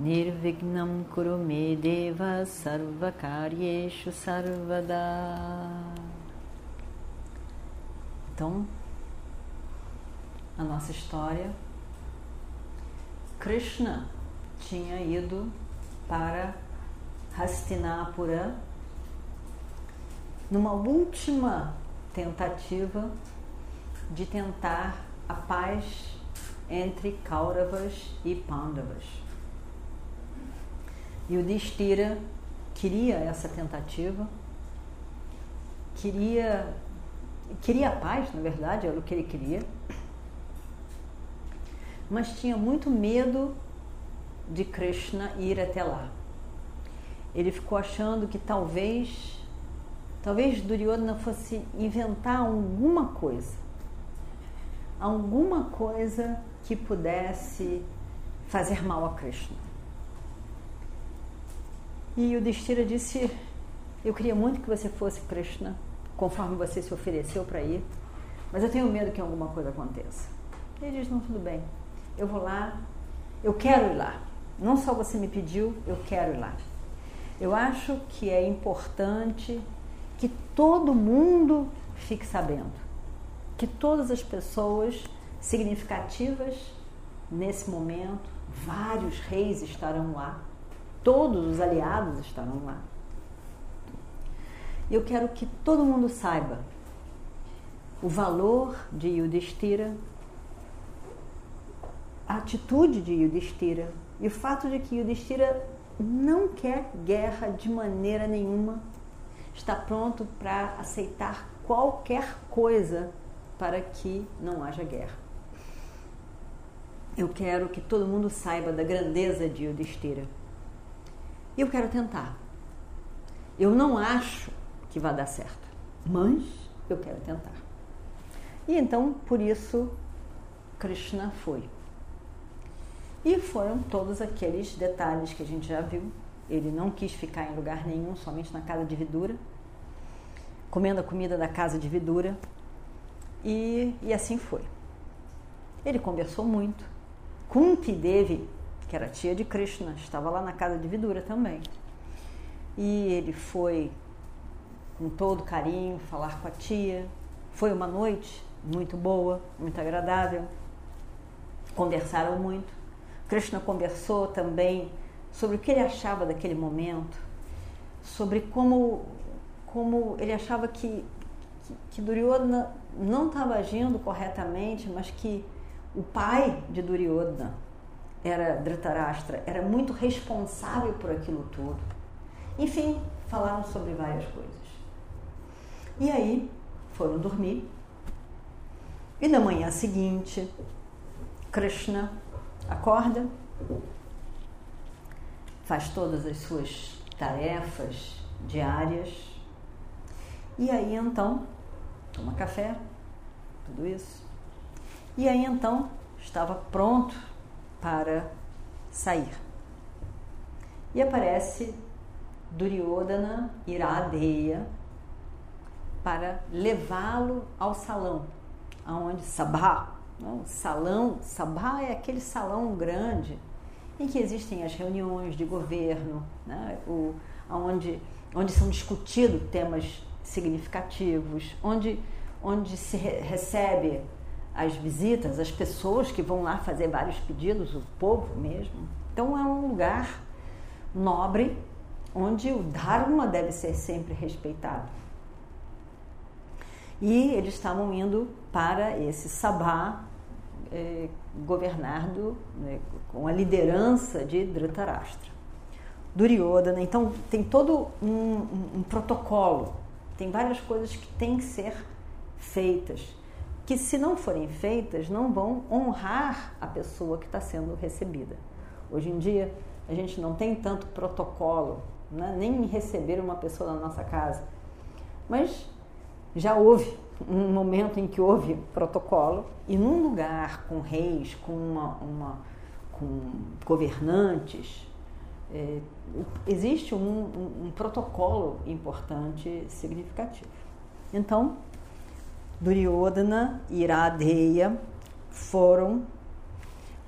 Nirvignam Kurume Deva Sarvakaryeshu Sarvada. Então, a nossa história, Krishna tinha ido para Hastinapura numa última tentativa de tentar a paz entre Kauravas e Pandavas. E o Distira queria essa tentativa, queria queria a paz, na verdade, era o que ele queria, mas tinha muito medo de Krishna ir até lá. Ele ficou achando que talvez Talvez Duryodhana fosse inventar alguma coisa, alguma coisa que pudesse fazer mal a Krishna. E o Destira disse: Eu queria muito que você fosse Krishna, conforme você se ofereceu para ir, mas eu tenho medo que alguma coisa aconteça. Ele diz: Não, tudo bem, eu vou lá, eu quero ir lá. Não só você me pediu, eu quero ir lá. Eu acho que é importante que todo mundo fique sabendo, que todas as pessoas significativas nesse momento, vários reis estarão lá, todos os aliados estarão lá. Eu quero que todo mundo saiba o valor de Yudhishthira, a atitude de Yudhishthira e o fato de que Yudhishthira não quer guerra de maneira nenhuma está pronto para aceitar qualquer coisa para que não haja guerra. Eu quero que todo mundo saiba da grandeza de Yudhishthira. Eu quero tentar. Eu não acho que vai dar certo, mas eu quero tentar. E então, por isso, Krishna foi. E foram todos aqueles detalhes que a gente já viu ele não quis ficar em lugar nenhum, somente na casa de Vidura, comendo a comida da casa de Vidura, e, e assim foi. Ele conversou muito. Kunti Devi, que era tia de Krishna, estava lá na casa de Vidura também. E ele foi com todo carinho falar com a tia. Foi uma noite muito boa, muito agradável. Conversaram muito. Krishna conversou também sobre o que ele achava daquele momento, sobre como, como ele achava que, que, que Duryodhana não estava agindo corretamente, mas que o pai de Duryodhana era Dhritarashtra, era muito responsável por aquilo tudo. Enfim, falaram sobre várias coisas. E aí foram dormir. E na manhã seguinte, Krishna acorda faz todas as suas tarefas diárias. E aí então, toma café, tudo isso. E aí então estava pronto para sair. E aparece Duryodhana Iradeya para levá-lo ao salão, aonde Sabha, não, salão, Sabha é aquele salão grande em que existem as reuniões de governo, né, o, onde, onde são discutidos temas significativos, onde, onde se re recebe as visitas, as pessoas que vão lá fazer vários pedidos, o povo mesmo. Então é um lugar nobre onde o Dharma deve ser sempre respeitado. E eles estavam indo para esse sabá eh, governado né, com a liderança de Dhritarashtra. Duryodhana, então tem todo um, um, um protocolo, tem várias coisas que têm que ser feitas, que se não forem feitas não vão honrar a pessoa que está sendo recebida. Hoje em dia a gente não tem tanto protocolo né? nem receber uma pessoa na nossa casa. Mas já houve um momento em que houve protocolo e num lugar com reis, com, uma, uma com governantes, é, existe um, um, um protocolo importante, significativo. Então, Duryodhana e Iradeya foram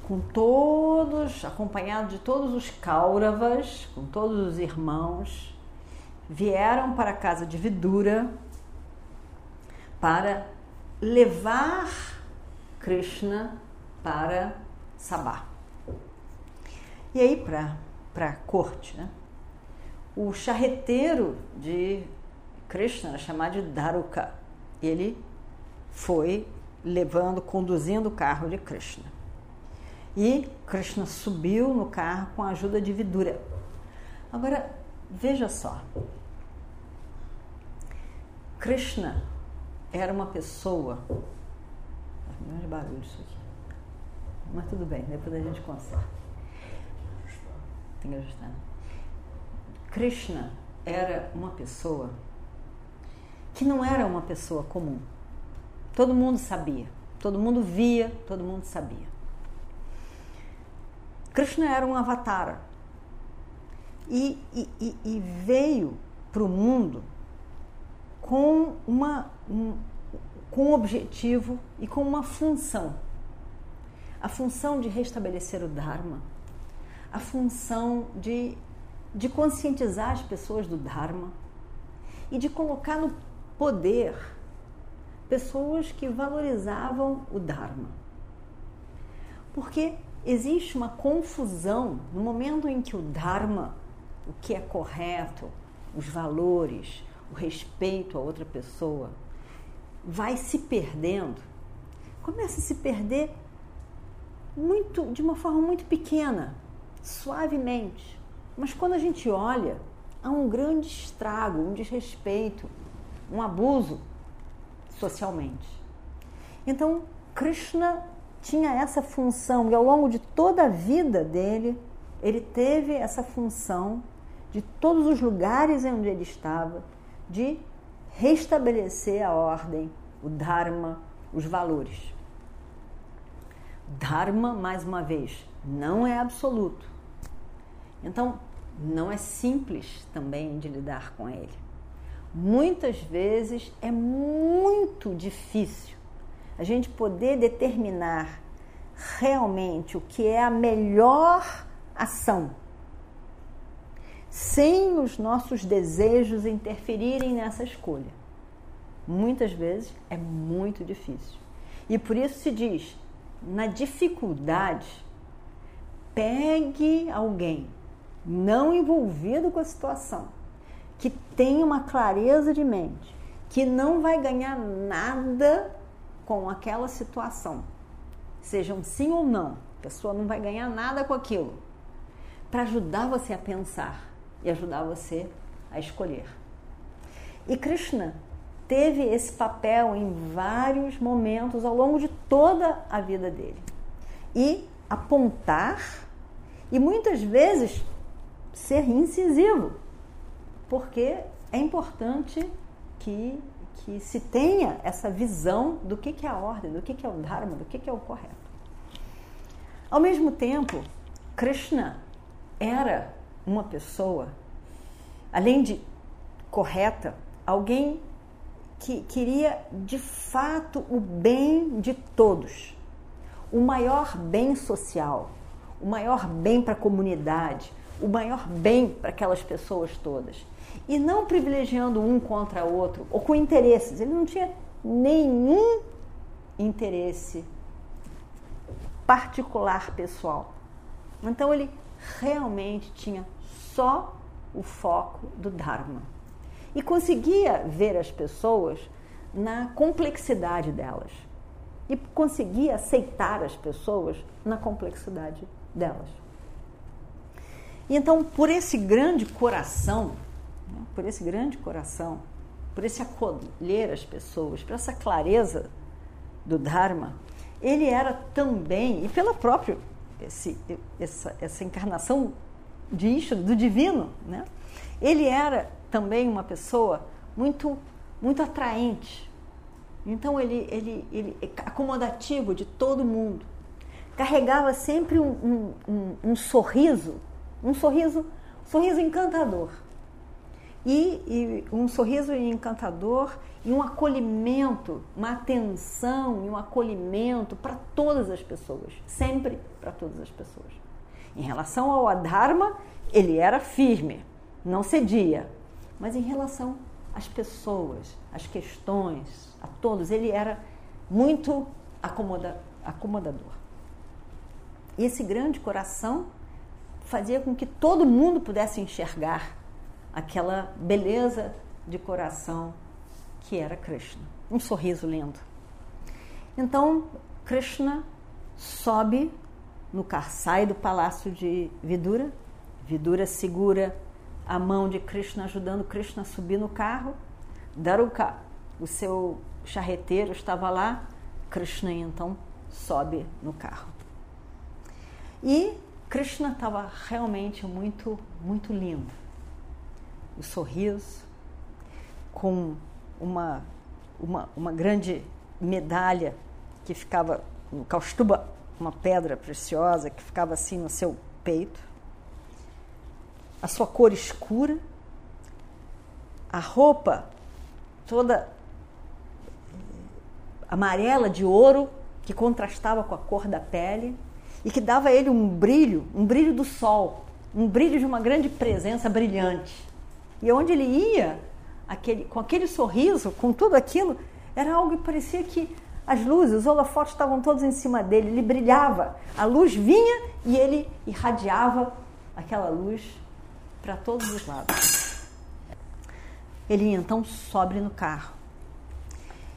com todos, acompanhados de todos os Kauravas, com todos os irmãos, vieram para a casa de Vidura para levar Krishna para Sabá. E aí, para a corte, né? o charreteiro de Krishna, chamado de Daruka, ele foi levando, conduzindo o carro de Krishna. E Krishna subiu no carro com a ajuda de Vidura. Agora, veja só. Krishna era uma pessoa. Não de barulho isso aqui. Mas tudo bem, depois a gente conserta. Tem que ajustar. Né? Krishna era uma pessoa que não era uma pessoa comum. Todo mundo sabia, todo mundo via, todo mundo sabia. Krishna era um avatar e, e, e veio para o mundo com, uma, um, com um objetivo e com uma função. A função de restabelecer o Dharma, a função de, de conscientizar as pessoas do Dharma e de colocar no poder pessoas que valorizavam o Dharma. Porque existe uma confusão no momento em que o Dharma, o que é correto, os valores, o respeito a outra pessoa, vai se perdendo, começa a se perder muito de uma forma muito pequena, suavemente. Mas quando a gente olha, há um grande estrago, um desrespeito, um abuso socialmente. Então, Krishna tinha essa função e ao longo de toda a vida dele, ele teve essa função de todos os lugares onde ele estava, de restabelecer a ordem, o Dharma, os valores. Dharma, mais uma vez, não é absoluto. Então, não é simples também de lidar com ele muitas vezes é muito difícil a gente poder determinar realmente o que é a melhor ação sem os nossos desejos interferirem nessa escolha. Muitas vezes é muito difícil. E por isso se diz: na dificuldade, pegue alguém não envolvido com a situação que tem uma clareza de mente, que não vai ganhar nada com aquela situação, sejam sim ou não, a pessoa não vai ganhar nada com aquilo, para ajudar você a pensar e ajudar você a escolher. E Krishna teve esse papel em vários momentos ao longo de toda a vida dele. E apontar e muitas vezes ser incisivo porque é importante que, que se tenha essa visão do que, que é a ordem, do que, que é o Dharma, do que, que é o correto. Ao mesmo tempo, Krishna era uma pessoa, além de correta, alguém que queria de fato o bem de todos, o maior bem social, o maior bem para a comunidade, o maior bem para aquelas pessoas todas e não privilegiando um contra o outro ou com interesses. Ele não tinha nenhum interesse particular pessoal. Então ele realmente tinha só o foco do Dharma e conseguia ver as pessoas na complexidade delas e conseguia aceitar as pessoas na complexidade delas. Então, por esse grande coração né? por esse grande coração, por esse acolher as pessoas, por essa clareza do Dharma, ele era também, e pela própria esse, essa, essa encarnação de Ishvara, do divino, né? Ele era também uma pessoa muito, muito atraente. Então ele, ele, ele acomodativo de todo mundo. Carregava sempre um, um, um, um sorriso, um sorriso, um sorriso encantador. E, e, um sorriso encantador e um acolhimento, uma atenção e um acolhimento para todas as pessoas, sempre para todas as pessoas. Em relação ao Adharma, ele era firme, não cedia, mas em relação às pessoas, às questões, a todos, ele era muito acomoda, acomodador. E esse grande coração fazia com que todo mundo pudesse enxergar aquela beleza de coração que era Krishna. Um sorriso lindo. Então, Krishna sobe no carro, sai do palácio de Vidura. Vidura segura a mão de Krishna, ajudando Krishna a subir no carro. Daruka, o seu charreteiro, estava lá. Krishna então sobe no carro. E Krishna estava realmente muito, muito lindo. O sorriso, com uma, uma, uma grande medalha que ficava no Kaustuba, uma pedra preciosa que ficava assim no seu peito. A sua cor escura, a roupa toda amarela de ouro que contrastava com a cor da pele e que dava a ele um brilho, um brilho do sol, um brilho de uma grande presença brilhante. E onde ele ia, aquele, com aquele sorriso, com tudo aquilo, era algo que parecia que as luzes, os holofotes estavam todos em cima dele, ele brilhava, a luz vinha e ele irradiava aquela luz para todos os lados. Ele então sobe no carro.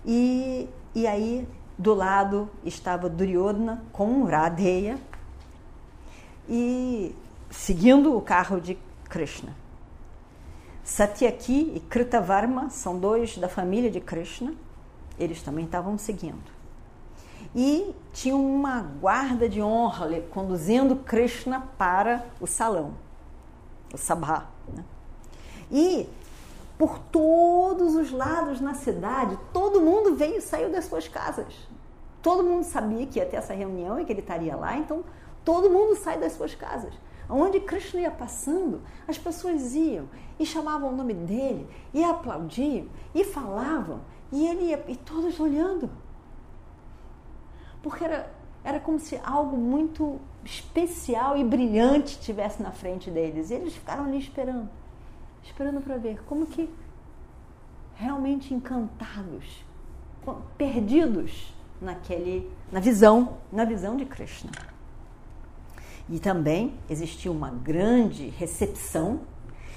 E, e aí, do lado estava Duryodhana com Radeya e seguindo o carro de Krishna. Satyaki e Kritavarma são dois da família de Krishna, eles também estavam seguindo. E tinha uma guarda de honra conduzindo Krishna para o salão, o sabha. Né? E por todos os lados na cidade, todo mundo veio e saiu das suas casas. Todo mundo sabia que ia ter essa reunião e que ele estaria lá, então todo mundo sai das suas casas. Onde Krishna ia passando, as pessoas iam e chamavam o nome dele, e aplaudiam, e falavam, e ele ia, e todos olhando. Porque era, era como se algo muito especial e brilhante tivesse na frente deles. E eles ficaram ali esperando, esperando para ver como que realmente encantados, perdidos naquele, na visão, na visão de Krishna. E também existia uma grande recepção,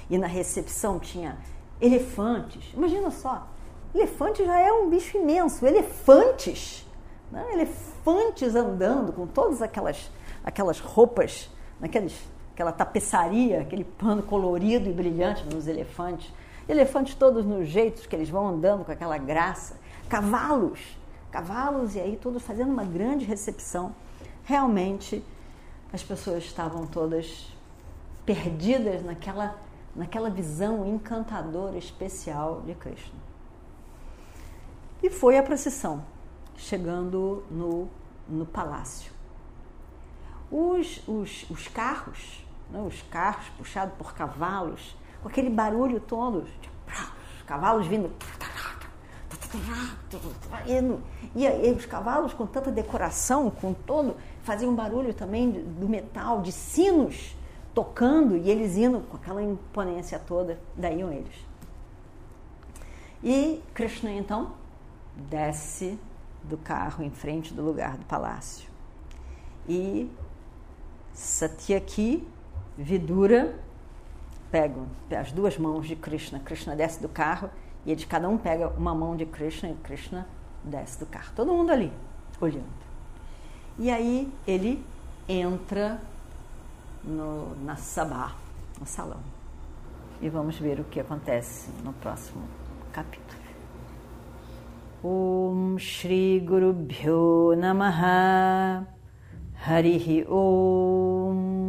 e na recepção tinha elefantes. Imagina só, elefante já é um bicho imenso, elefantes, né? elefantes andando com todas aquelas, aquelas roupas, naqueles, aquela tapeçaria, aquele pano colorido e brilhante nos elefantes. Elefantes todos nos jeitos que eles vão andando com aquela graça. Cavalos, cavalos e aí todos fazendo uma grande recepção. Realmente as pessoas estavam todas perdidas naquela, naquela visão encantadora, especial de Krishna. E foi a procissão, chegando no, no palácio. Os, os, os carros, né, os carros puxados por cavalos, com aquele barulho todo, os cavalos vindo. E, e, os cavalos com tanta decoração, com todo, faziam barulho também do metal, de sinos tocando e eles indo com aquela imponência toda, daí iam eles. E Krishna então desce do carro em frente do lugar do palácio. E Satyaki, Vidura, pegam as duas mãos de Krishna. Krishna desce do carro e eles cada um pega uma mão de Krishna e Krishna desce do carro. Todo mundo ali olhando. E aí ele entra no, na sabá, no salão. E vamos ver o que acontece no próximo capítulo. Om Shri Guru Bhyo Namaha Harihi Om